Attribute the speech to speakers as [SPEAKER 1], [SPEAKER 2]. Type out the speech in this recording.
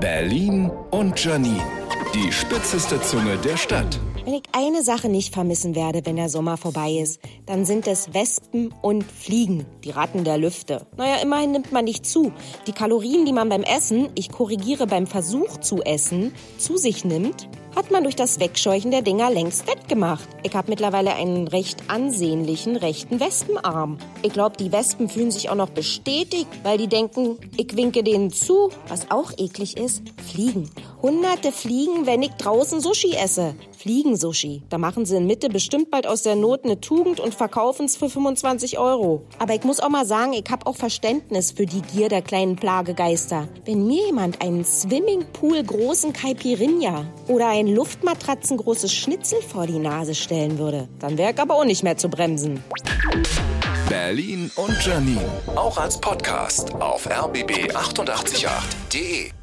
[SPEAKER 1] Berlin und Janine. Die spitzeste Zunge der Stadt.
[SPEAKER 2] Wenn ich eine Sache nicht vermissen werde, wenn der Sommer vorbei ist, dann sind es Wespen und Fliegen, die Ratten der Lüfte. Naja, immerhin nimmt man nicht zu. Die Kalorien, die man beim Essen, ich korrigiere beim Versuch zu essen, zu sich nimmt, hat man durch das Wegscheuchen der Dinger längst wettgemacht. Ich habe mittlerweile einen recht ansehnlichen rechten Wespenarm. Ich glaube, die Wespen fühlen sich auch noch bestätigt, weil die denken, ich winke denen zu. Was auch eklig ist, Fliegen. Hunderte Fliegen, wenn ich draußen Sushi esse. Fliegensushi. Da machen sie in Mitte bestimmt bald aus der Not eine Tugend und verkaufen es für 25 Euro. Aber ich muss auch mal sagen, ich habe auch Verständnis für die Gier der kleinen Plagegeister. Wenn mir jemand einen Swimmingpool großen Caipirinha oder ein Luftmatratzen großes Schnitzel vor die Nase stellen würde, dann wäre ich aber auch nicht mehr zu bremsen.
[SPEAKER 1] Berlin und Janine. Auch als Podcast auf rbb888.de.